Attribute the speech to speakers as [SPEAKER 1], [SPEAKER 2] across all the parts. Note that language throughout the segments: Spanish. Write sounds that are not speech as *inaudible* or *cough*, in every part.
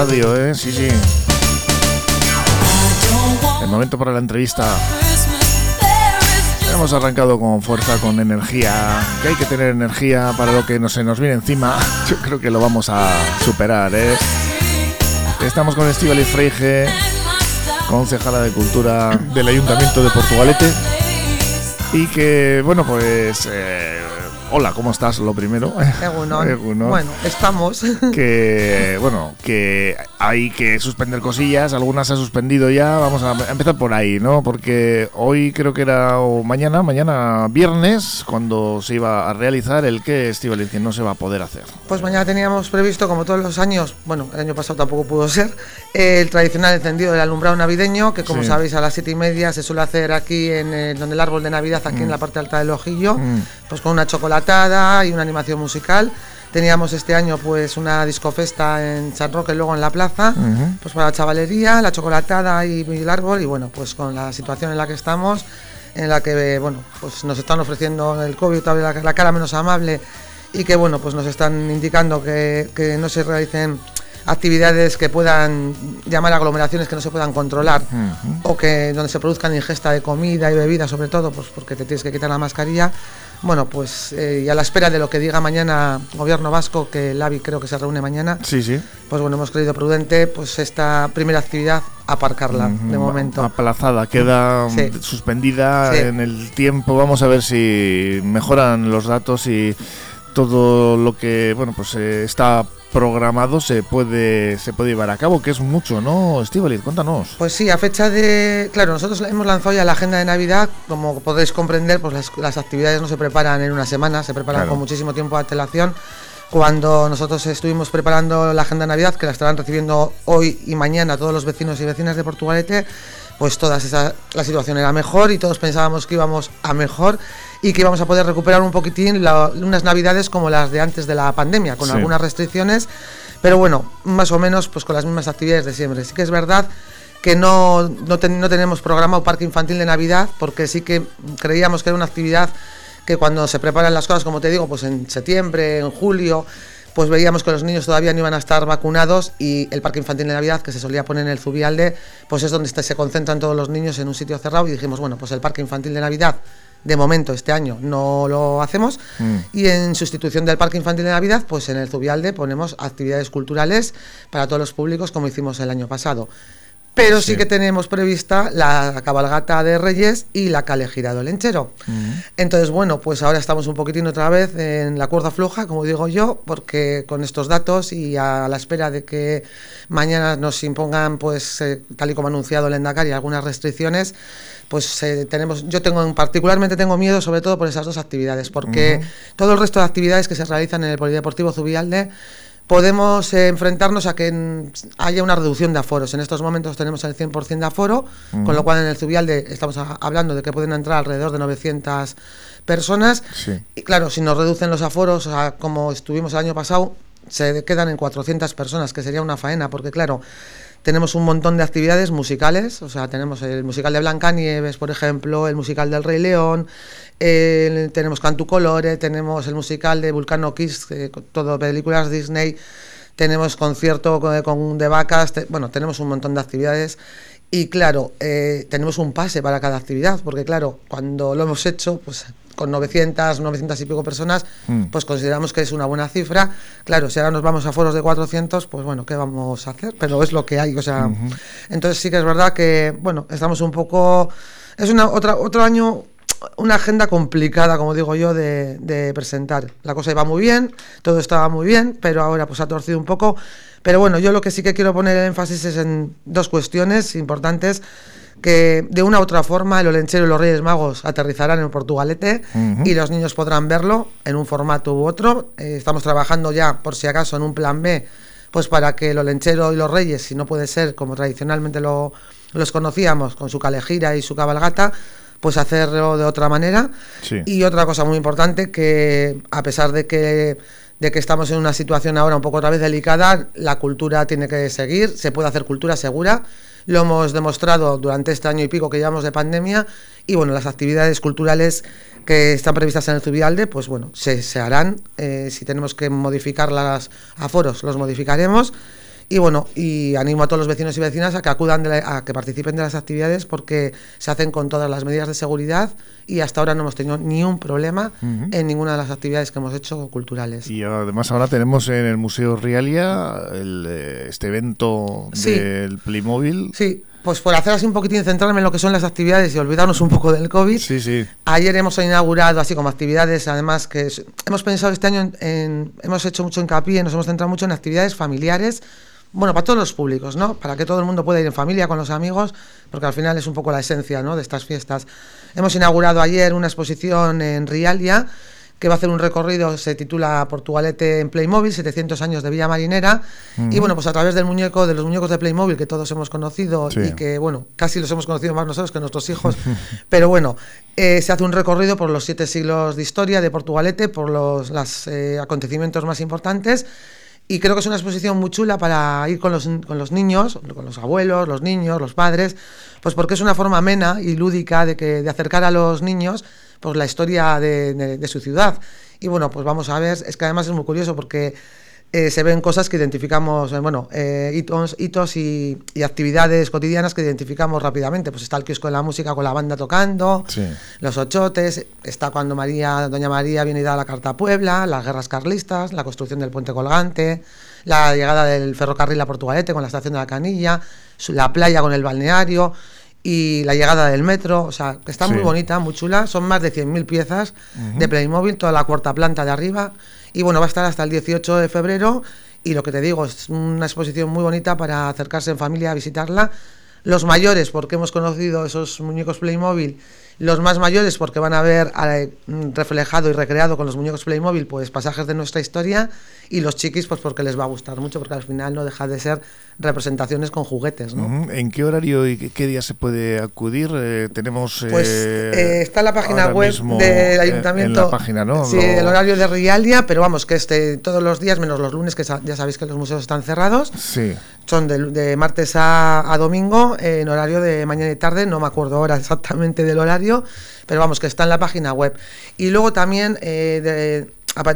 [SPEAKER 1] Radio, ¿eh? Sí, sí. El momento para la entrevista. Hemos arrancado con fuerza, con energía. Que hay que tener energía para lo que no se nos viene encima. *laughs* Yo creo que lo vamos a superar, ¿eh? Estamos con Estivali Freige, concejala de Cultura del Ayuntamiento de Portugalete. Y que, bueno, pues... eh, hola, ¿cómo estás? Lo primero.
[SPEAKER 2] Egunon. *laughs*
[SPEAKER 1] Egunon.
[SPEAKER 2] Bueno, estamos. *laughs*
[SPEAKER 1] que bueno, que hay que suspender cosillas, algunas se ha suspendido ya, vamos a empezar por ahí, ¿no? Porque hoy creo que era o mañana, mañana viernes, cuando se iba a realizar el que Estivaliz que no se va a poder hacer.
[SPEAKER 2] Pues mañana teníamos previsto, como todos los años, bueno, el año pasado tampoco pudo ser, el tradicional encendido del alumbrado navideño, que como
[SPEAKER 1] Sí.
[SPEAKER 2] sabéis a las siete y media se suele hacer aquí en el, donde el árbol de Navidad, aquí en la parte alta del ojillo,
[SPEAKER 1] Mm.
[SPEAKER 2] pues con una y una animación musical. Teníamos este año pues una discofesta en San Roque, luego en la plaza, pues para la chavalería, la chocolatada y, y el árbol, y bueno, pues con la situación en la que estamos, en la que bueno, pues nos están ofreciendo el COVID la, la cara menos amable y que bueno, pues nos están indicando que, que no se realicen actividades que puedan llamar aglomeraciones que no se puedan controlar o que donde se produzcan ingesta de comida y bebida sobre todo pues porque te tienes que quitar la mascarilla bueno pues eh, y a la espera de lo que diga mañana gobierno vasco que el AVI creo que se reúne mañana
[SPEAKER 1] Sí, sí.
[SPEAKER 2] pues bueno hemos creído prudente pues esta primera actividad aparcarla de momento
[SPEAKER 1] Aplazada, queda mm,
[SPEAKER 2] Sí.
[SPEAKER 1] suspendida
[SPEAKER 2] Sí.
[SPEAKER 1] en el tiempo. Vamos a ver si mejoran los datos y todo lo que bueno pues eh, está programado se puede se puede llevar a cabo, que es mucho, ¿no? Estivaliz, cuéntanos.
[SPEAKER 2] Pues sí, a fecha de... Claro, nosotros hemos lanzado ya la agenda de Navidad. Como podéis comprender, pues las, las actividades no se preparan en una semana, se preparan
[SPEAKER 1] Claro.
[SPEAKER 2] con muchísimo tiempo de antelación. Cuando nosotros estuvimos preparando la agenda de Navidad, que la estarán recibiendo hoy y mañana todos los vecinos y vecinas de Portugalete, pues todas esa, la situación era mejor y todos pensábamos que íbamos a mejor y que íbamos a poder recuperar un poquitín la- unas navidades como las de antes de la pandemia, con
[SPEAKER 1] Sí.
[SPEAKER 2] algunas restricciones, pero bueno, más o menos pues con las mismas actividades de siempre. Sí que es verdad que no, no, ten- no tenemos programado parque infantil de Navidad, porque sí que creíamos que era una actividad que cuando se preparan las cosas, como te digo, pues en septiembre, en julio, pues veíamos que los niños todavía no iban a estar vacunados y el parque infantil de Navidad que se solía poner en el Zubialde, pues es donde se concentran todos los niños en un sitio cerrado y dijimos, bueno, pues el parque infantil de Navidad de momento este año no lo hacemos
[SPEAKER 1] Mm.
[SPEAKER 2] y en sustitución del parque infantil de Navidad, pues en el Zubialde ponemos actividades culturales para todos los públicos como hicimos el año pasado. Pero sí,
[SPEAKER 1] Sí.
[SPEAKER 2] que tenemos prevista la cabalgata de Reyes y la calle girado lenchero. Entonces, bueno, pues ahora estamos un poquitín otra vez en la cuerda floja, como digo yo, porque con estos datos y a la espera de que mañana nos impongan, pues, eh, tal y como ha anunciado el Endacari, algunas restricciones, pues eh, tenemos, yo tengo particularmente tengo miedo sobre todo por esas dos actividades, porque todo el resto de actividades que se realizan en el Polideportivo Zubialde podemos eh, enfrentarnos a que mm, haya una reducción de aforos. En estos momentos tenemos el 100% de aforo, con lo cual en el Zubialde estamos a- hablando de que pueden entrar alrededor de 900 personas.
[SPEAKER 1] Sí.
[SPEAKER 2] Y claro, si nos reducen los aforos, a como estuvimos el año pasado, se quedan en 400 personas, que sería una faena, porque claro, tenemos un montón de actividades musicales, o sea, tenemos el musical de Blancanieves, por ejemplo, el musical del Rey León, el- tenemos Cantu Colore, tenemos el musical de Vulcano Kiss, eh, todo películas Disney, tenemos concierto con, con de vacas, bueno, tenemos un montón de actividades y claro, eh, tenemos un pase para cada actividad, porque claro, cuando lo hemos hecho, pues con 900, 900 y pico personas,
[SPEAKER 1] Mm.
[SPEAKER 2] pues consideramos que es una buena cifra. Claro, si ahora nos vamos a foros de 400, pues bueno, ¿qué vamos a hacer? Pero es lo que hay, o sea, entonces sí que es verdad que, bueno, estamos un poco... Es una, otra, otro año una agenda complicada, como digo yo, de, de, presentar. La cosa iba muy bien, todo estaba muy bien, pero ahora pues ha torcido un poco. Pero bueno, yo lo que sí que quiero poner énfasis es en dos cuestiones importantes que de una u otra forma el Olenchero y los Reyes Magos aterrizarán en Portugalete y los niños podrán verlo en un formato u otro. Eh, estamos trabajando ya, por si acaso, en un plan B, pues para que el Olenchero y los Reyes, si no puede ser como tradicionalmente lo, los conocíamos, con su calejira y su cabalgata, pues hacerlo de otra manera. Y otra cosa muy importante, que a pesar de que de que estamos en una situación ahora un poco otra vez delicada, la cultura tiene que seguir, se puede hacer cultura segura lo hemos demostrado durante este año y pico que llevamos de pandemia y bueno, las actividades culturales que están previstas en el Zubialde, pues bueno, se, se harán. Eh, si tenemos que modificar las aforos, los modificaremos. Y bueno, y animo a todos los vecinos y vecinas a que acudan, a que participen de las actividades porque se hacen con todas las medidas de seguridad y hasta ahora no hemos tenido ni un problema en ninguna de las actividades que hemos hecho culturales.
[SPEAKER 1] Y además ahora tenemos en el Museo Rialia el, eh, este evento del Playmobil.
[SPEAKER 2] Sí, pues por hacer así un poquitín, centrarme en lo que son las actividades y olvidarnos un poco del COVID.
[SPEAKER 1] Sí, sí.
[SPEAKER 2] Ayer hemos inaugurado así como actividades, además que hemos pensado este año en, hemos hecho mucho hincapié, nos hemos centrado mucho en actividades familiares bueno, para todos los públicos, ¿no? Para que todo el mundo pueda ir en familia, con los amigos, porque al final es un poco la esencia, ¿no? De estas fiestas. Hemos inaugurado ayer una exposición en Rialia que va a hacer un recorrido, se titula Portugalete en Playmobil, 700 años de Villa Marinera, y bueno, pues a través del muñeco, de los muñecos de Playmobil que todos hemos conocido y que, bueno, casi los hemos conocido más nosotros que nuestros hijos, *laughs* pero bueno, eh, se hace un recorrido por los siete siglos de historia de Portugalete, por los eh, acontecimientos más importantes, y creo que es una exposición muy chula para ir con los, con los niños, con los abuelos, los niños, los padres, pues porque es una forma amena y lúdica de, que, de acercar a los niños pues la historia de, de su ciudad. Y bueno, pues vamos a ver, es que además es muy curioso porque eh, se ven cosas que identificamos, eh, bueno, eh, hitos, hitos y, actividades cotidianas que identificamos rápidamente. Pues está el kiosco de la música con la banda tocando, los ochotes, está cuando María, Doña María viene y da la carta a Puebla, las guerras carlistas, la construcción del puente colgante, la llegada del ferrocarril a Portugalete con la estación de la Canilla, la playa con el balneario y la llegada del metro, o sea, que está muy bonita, muy chula. Son más de 100.000 piezas de Playmobil, toda la cuarta planta de arriba. Y bueno, va a estar hasta el 18 de febrero. Y lo que te digo, es una exposición muy bonita para acercarse en familia a visitarla. Los mayores, porque hemos conocido esos muñecos Playmobil los más mayores porque van a ver eh, reflejado y recreado con los muñecos Playmobil pues pasajes de nuestra historia y los chiquis pues porque les va a gustar mucho porque al final no deja de ser representaciones con juguetes. ¿no?
[SPEAKER 1] ¿En qué horario y qué día se puede acudir? Eh, tenemos...
[SPEAKER 2] Pues eh, está en la página web del ayuntamiento.
[SPEAKER 1] En la página, ¿no?
[SPEAKER 2] Sí, el horario de Rialia, pero vamos, que este, todos los días menos los lunes, que ya sabéis que los museos están cerrados.
[SPEAKER 1] Sí.
[SPEAKER 2] Son de, martes a, a domingo en horario de mañana y tarde, no me acuerdo ahora *laughs* exactamente del horario pero vamos, que está en la página web. Y luego también, eh,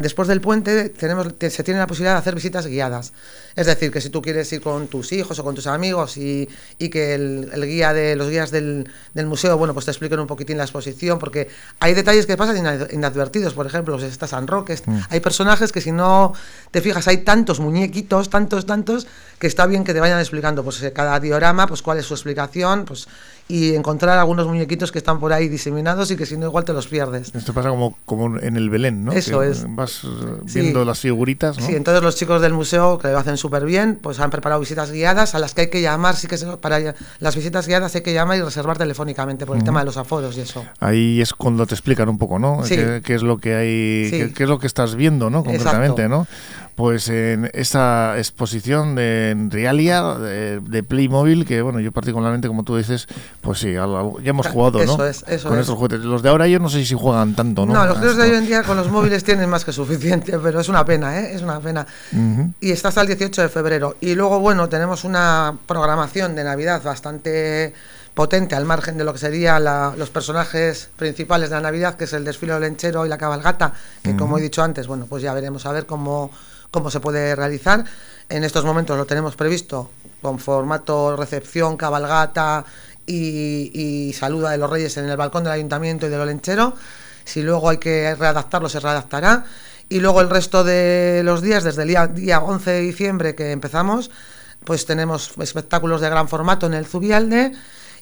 [SPEAKER 2] después del puente, tenemos, se tiene la posibilidad de hacer visitas guiadas. Es decir, que si tú quieres ir con tus hijos o con tus amigos y, que el, guía de los guías del, museo, bueno, pues te expliquen un poquitín la exposición, porque hay detalles que pasan inadvertidos, por ejemplo, si está San Roque, mm. hay personajes que si no te fijas, hay tantos muñequitos, tantos, tantos, que está bien que te vayan explicando, pues cada diorama, pues cuál es su explicación, pues y encontrar algunos muñequitos que están por ahí diseminados y que si no igual te los pierdes.
[SPEAKER 1] Esto pasa como, como en el Belén, ¿no?
[SPEAKER 2] Eso es.
[SPEAKER 1] Vas eh, viendo las figuritas, ¿no?
[SPEAKER 2] Sí, entonces los chicos del museo, que lo hacen súper bien, pues han preparado visitas guiadas a las que hay que llamar, sí que para las visitas guiadas hay que llamar y reservar telefónicamente por el tema de los aforos y eso.
[SPEAKER 1] Ahí es cuando te explican un poco, ¿no? ¿Qué, es lo que hay, qué, es lo que estás viendo, ¿no? Concretamente, ¿no? Pues en esta exposición de Realia de, Playmobil, que bueno, yo particularmente, como tú dices, pues sí, ya hemos jugado,
[SPEAKER 2] ¿no? Eso es, eso
[SPEAKER 1] con estos juguetes. Los de ahora yo no sé si juegan tanto, ¿no?
[SPEAKER 2] No, los juegos de hoy en día con los móviles tienen más que suficiente, *laughs* pero es una pena, ¿eh? Es una pena. Y está hasta el 18 de febrero. Y luego, bueno, tenemos una programación de Navidad bastante potente al margen de lo que serían los personajes principales de la Navidad, que es el desfile del lenchero y la cabalgata, que como he dicho antes, bueno, pues ya veremos a ver cómo cómo se puede realizar. En estos momentos lo tenemos previsto con formato recepción, cabalgata y, saluda de los reyes en el balcón del ayuntamiento y del olenchero. Si luego hay que readaptarlo, se readaptará. Y luego el resto de los días, desde el día, día 11 de diciembre que empezamos, pues tenemos espectáculos de gran formato en el Zubialde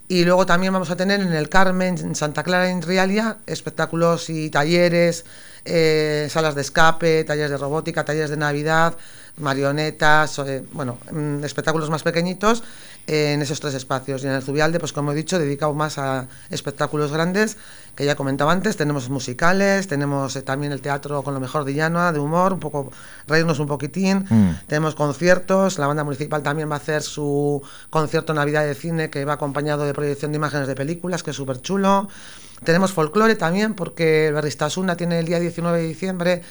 [SPEAKER 2] Y luego también vamos a tener en el Carmen, en Santa Clara, en Rialia, espectáculos y talleres, eh, salas de escape, talleres de robótica, talleres de Navidad, marionetas, eh, bueno, mm, espectáculos más pequeñitos en esos tres espacios. Y en el Zubialde, pues como he dicho, dedicado más a espectáculos grandes, que ya comentaba antes, tenemos musicales, tenemos eh, también el teatro con lo mejor de Llanoa, de humor, un poco, reírnos un poquitín,
[SPEAKER 1] Mm.
[SPEAKER 2] tenemos conciertos, la banda municipal también va a hacer su concierto Navidad de cine que va acompañado de proyección de imágenes de películas, que es súper chulo. Tenemos folclore también, porque el Berristasuna tiene el día 19 de diciembre,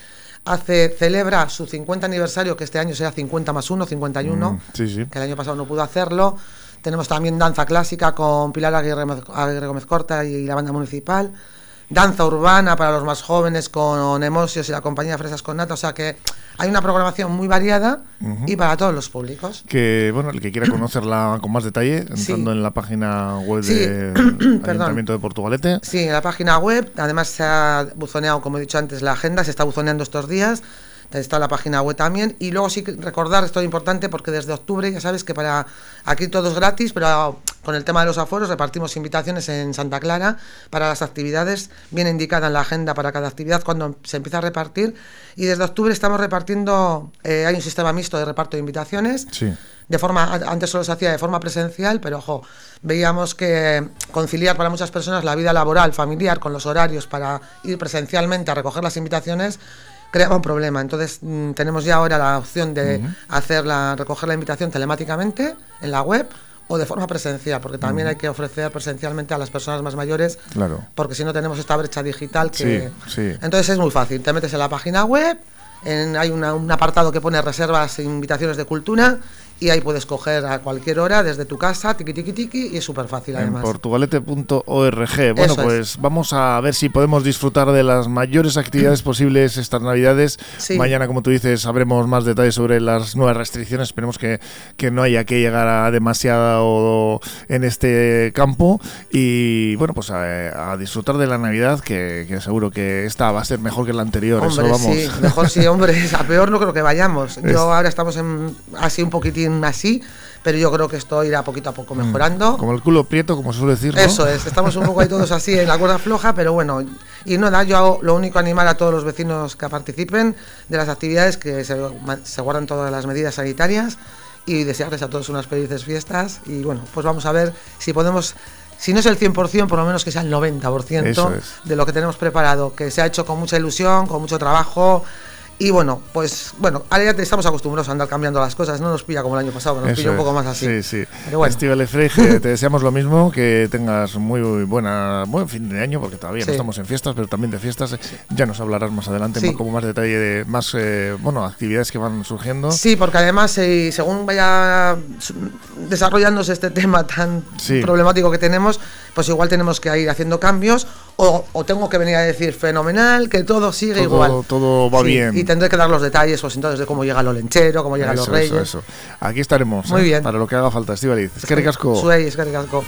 [SPEAKER 2] hace, celebra su 50 aniversario, que este año será 50 más 1, 51,
[SPEAKER 1] Mm, sí, sí.
[SPEAKER 2] que el año pasado no pudo hacerlo. Tenemos también danza clásica con Pilar Aguirre, Aguirre Gómez Corta y la banda municipal. Danza urbana para los más jóvenes con Emosios y la compañía Fresas con Nata. O sea que hay una programación muy variada y para todos los públicos.
[SPEAKER 1] Que, bueno, el que quiera *clears throat* conocerla con más detalle, entrando
[SPEAKER 2] Sí.
[SPEAKER 1] en la página web
[SPEAKER 2] Sí.
[SPEAKER 1] del. *clears throat* Ayuntamiento de Portugalete.
[SPEAKER 2] Sí, en la página web, además se ha buzoneado, como he dicho antes, la agenda, se está buzoneando estos días, está la página web también, y luego sí recordar, esto es importante, porque desde octubre ya sabes que para aquí todo es gratis, pero con el tema de los aforos repartimos invitaciones en Santa Clara para las actividades, viene indicada en la agenda para cada actividad cuando se empieza a repartir, y desde octubre estamos repartiendo, eh, hay un sistema mixto de reparto de invitaciones,
[SPEAKER 1] Sí.
[SPEAKER 2] de forma antes solo se hacía de forma presencial, pero ojo, veíamos que conciliar para muchas personas la vida laboral, familiar con los horarios para ir presencialmente a recoger las invitaciones creaba un problema. Entonces mm, tenemos ya ahora la opción de hacerla, recoger la invitación telemáticamente en la web o de forma presencial, porque también hay que ofrecer presencialmente a las personas más mayores,
[SPEAKER 1] Claro.
[SPEAKER 2] porque si no tenemos esta brecha digital que...
[SPEAKER 1] Sí, sí.
[SPEAKER 2] Entonces es muy fácil, te metes en la página web, en- hay una- un apartado que pone reservas e invitaciones de cultura y ahí puedes coger a cualquier hora desde tu casa, tiqui tiqui tiqui, y es súper fácil
[SPEAKER 1] En
[SPEAKER 2] además.
[SPEAKER 1] portugalete.org. Bueno,
[SPEAKER 2] Eso es.
[SPEAKER 1] pues vamos a ver si podemos disfrutar de las mayores actividades posibles estas Navidades.
[SPEAKER 2] Sí.
[SPEAKER 1] Mañana, como tú dices, sabremos más detalles sobre las nuevas restricciones. Esperemos que, que no haya que llegar a demasiado en este campo. Y bueno, pues a, a disfrutar de la Navidad, que, que seguro que esta va a ser mejor que la anterior.
[SPEAKER 2] Hombre,
[SPEAKER 1] Eso vamos.
[SPEAKER 2] sí, mejor sí, hombre, a peor no creo que vayamos. *laughs*
[SPEAKER 1] Es-
[SPEAKER 2] Yo ahora estamos en, así un poquitín así, pero yo creo que esto irá poquito a poco mejorando.
[SPEAKER 1] Mm. Como el culo prieto, como suele decir. ¿no?
[SPEAKER 2] Eso es, estamos un poco ahí todos así en la cuerda floja, pero bueno, y nada, yo hago lo único animar a todos los vecinos que participen de las actividades, que se, se guardan todas las medidas sanitarias y desearles a todos unas felices fiestas y bueno, pues vamos a ver si podemos, si no es el 100%, por lo menos que sea el 90%
[SPEAKER 1] Eso es.
[SPEAKER 2] de lo que tenemos preparado, que se ha hecho con mucha ilusión, con mucho trabajo. Y bueno, pues bueno, ahora ya te- estamos acostumbrados a andar cambiando las cosas, no nos pilla como el año pasado, que nos pilla un poco más así.
[SPEAKER 1] Sí, sí.
[SPEAKER 2] Pero bueno. *laughs*
[SPEAKER 1] Te deseamos lo mismo, que tengas muy buena buen fin de año, porque todavía no estamos en fiestas, pero también de fiestas. Ya nos hablarás más adelante,
[SPEAKER 2] Sí.
[SPEAKER 1] más- como más detalle de más eh, bueno actividades que van surgiendo.
[SPEAKER 2] Sí, porque además, eh, según vaya desarrollándose este *laughs* tema tan problemático que tenemos, pues igual tenemos que ir haciendo cambios o, o tengo que venir a decir fenomenal, que todo sigue
[SPEAKER 1] Todo-
[SPEAKER 2] igual.
[SPEAKER 1] todo va
[SPEAKER 2] Sí,
[SPEAKER 1] bien.
[SPEAKER 2] Y tendré que dar los detalles, pues entonces, de cómo llega lo lenchero, cómo llegan los
[SPEAKER 1] Eso,
[SPEAKER 2] reyes.
[SPEAKER 1] eso, eso. Aquí estaremos
[SPEAKER 2] Muy
[SPEAKER 1] ¿eh?
[SPEAKER 2] bien.
[SPEAKER 1] para lo que haga falta, Estíbaliz. Es que ricasco.
[SPEAKER 2] Suey, es que ricasco.